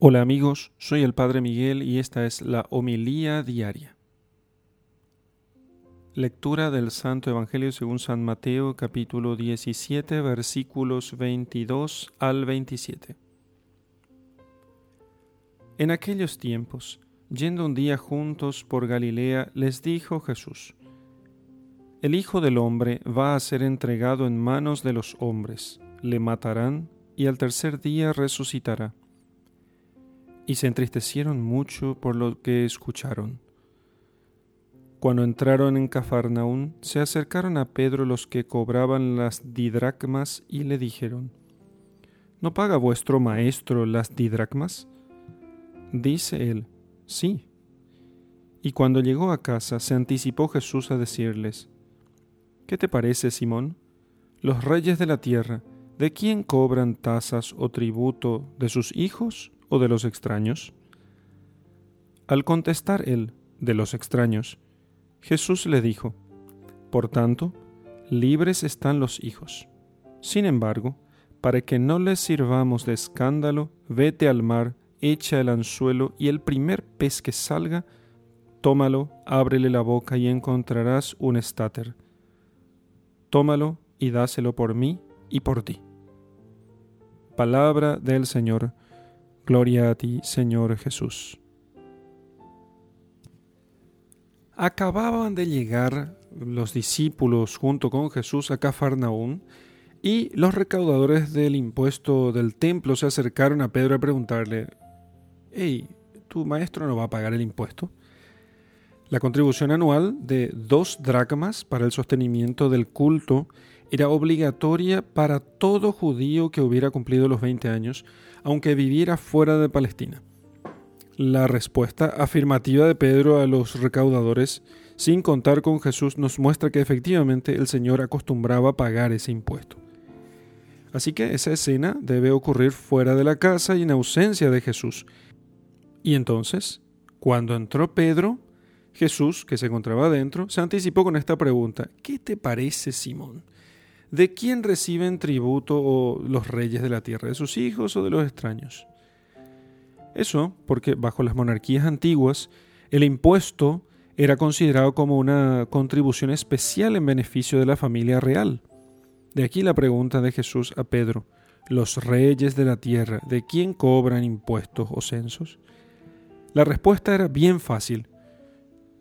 Hola amigos, soy el Padre Miguel y esta es la homilía diaria. Lectura del Santo Evangelio según San Mateo capítulo 17 versículos 22 al 27. En aquellos tiempos, yendo un día juntos por Galilea, les dijo Jesús, El Hijo del Hombre va a ser entregado en manos de los hombres, le matarán y al tercer día resucitará y se entristecieron mucho por lo que escucharon. Cuando entraron en Cafarnaún, se acercaron a Pedro los que cobraban las didracmas y le dijeron, ¿No paga vuestro maestro las didracmas? Dice él, sí. Y cuando llegó a casa, se anticipó Jesús a decirles, ¿Qué te parece, Simón? Los reyes de la tierra, ¿de quién cobran tasas o tributo? ¿De sus hijos o de los extraños? Al contestar él, de los extraños, Jesús le dijo, Por tanto, libres están los hijos. Sin embargo, para que no les sirvamos de escándalo, vete al mar, echa el anzuelo y el primer pez que salga, tómalo, ábrele la boca y encontrarás un estáter. Tómalo y dáselo por mí y por ti. Palabra del Señor Gloria a ti, Señor Jesús. Acababan de llegar los discípulos junto con Jesús a Cafarnaún y los recaudadores del impuesto del templo se acercaron a Pedro a preguntarle, hey, ¿tu maestro no va a pagar el impuesto? La contribución anual de dos dracmas para el sostenimiento del culto era obligatoria para todo judío que hubiera cumplido los 20 años, aunque viviera fuera de Palestina. La respuesta afirmativa de Pedro a los recaudadores, sin contar con Jesús, nos muestra que efectivamente el Señor acostumbraba a pagar ese impuesto. Así que esa escena debe ocurrir fuera de la casa y en ausencia de Jesús. Y entonces, cuando entró Pedro, Jesús, que se encontraba adentro, se anticipó con esta pregunta, ¿qué te parece, Simón? ¿De quién reciben tributo los reyes de la tierra? ¿De sus hijos o de los extraños? Eso porque bajo las monarquías antiguas el impuesto era considerado como una contribución especial en beneficio de la familia real. De aquí la pregunta de Jesús a Pedro, los reyes de la tierra, ¿de quién cobran impuestos o censos? La respuesta era bien fácil.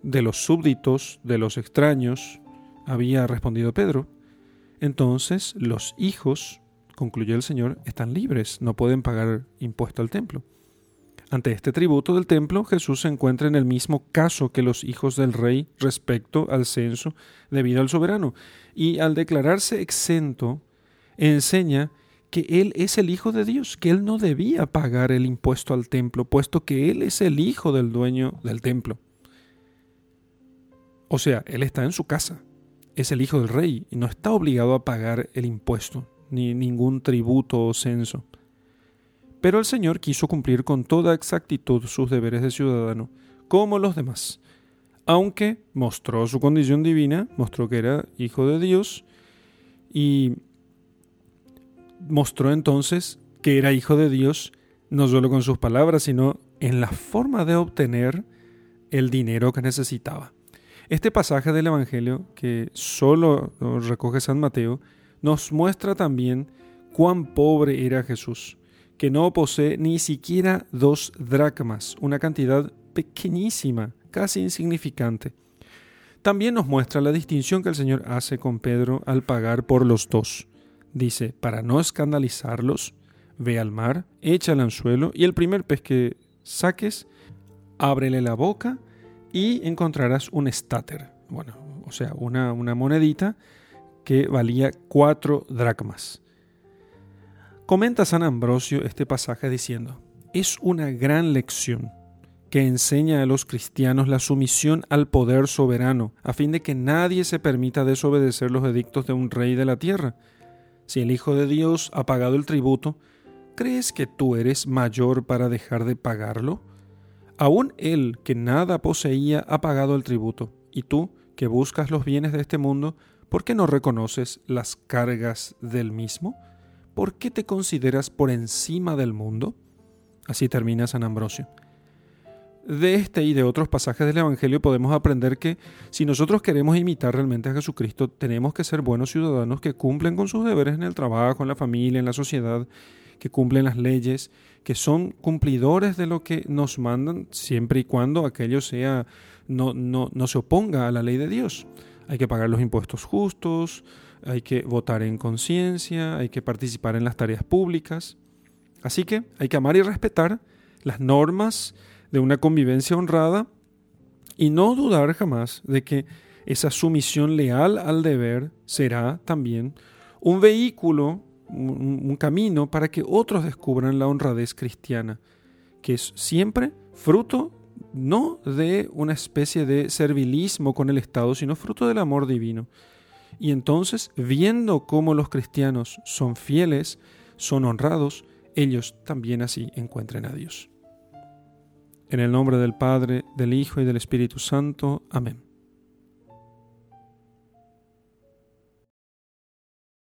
De los súbditos, de los extraños, había respondido Pedro. Entonces los hijos, concluyó el Señor, están libres, no pueden pagar impuesto al templo. Ante este tributo del templo, Jesús se encuentra en el mismo caso que los hijos del rey respecto al censo debido al soberano, y al declararse exento, enseña que Él es el Hijo de Dios, que Él no debía pagar el impuesto al templo, puesto que Él es el Hijo del dueño del templo. O sea, Él está en su casa, es el hijo del rey y no está obligado a pagar el impuesto, ni ningún tributo o censo. Pero el Señor quiso cumplir con toda exactitud sus deberes de ciudadano, como los demás, aunque mostró su condición divina, mostró que era hijo de Dios, y mostró entonces que era hijo de Dios no solo con sus palabras, sino en la forma de obtener el dinero que necesitaba. Este pasaje del Evangelio, que solo recoge San Mateo, nos muestra también cuán pobre era Jesús, que no posee ni siquiera dos dracmas, una cantidad pequeñísima, casi insignificante. También nos muestra la distinción que el Señor hace con Pedro al pagar por los dos. Dice, para no escandalizarlos, ve al mar, echa el anzuelo y el primer pez que saques, ábrele la boca y encontrarás un estáter, bueno, o sea, una, una monedita que valía cuatro dracmas. Comenta San Ambrosio este pasaje diciendo, es una gran lección que enseña a los cristianos la sumisión al poder soberano, a fin de que nadie se permita desobedecer los edictos de un rey de la tierra. Si el Hijo de Dios ha pagado el tributo, ¿crees que tú eres mayor para dejar de pagarlo? Aún él, que nada poseía, ha pagado el tributo, y tú, que buscas los bienes de este mundo, ¿por qué no reconoces las cargas del mismo? ¿Por qué te consideras por encima del mundo? Así termina San Ambrosio. De este y de otros pasajes del Evangelio podemos aprender que si nosotros queremos imitar realmente a Jesucristo, tenemos que ser buenos ciudadanos que cumplen con sus deberes en el trabajo, en la familia, en la sociedad, que cumplen las leyes, que son cumplidores de lo que nos mandan, siempre y cuando aquello sea no, no, no se oponga a la ley de Dios. Hay que pagar los impuestos justos, hay que votar en conciencia, hay que participar en las tareas públicas. Así que hay que amar y respetar las normas de una convivencia honrada y no dudar jamás de que esa sumisión leal al deber será también un vehículo, un, camino para que otros descubran la honradez cristiana, que es siempre fruto no de una especie de servilismo con el Estado, sino fruto del amor divino. Y entonces, viendo cómo los cristianos son fieles, son honrados, ellos también así encuentren a Dios. En el nombre del Padre, del Hijo y del Espíritu Santo. Amén.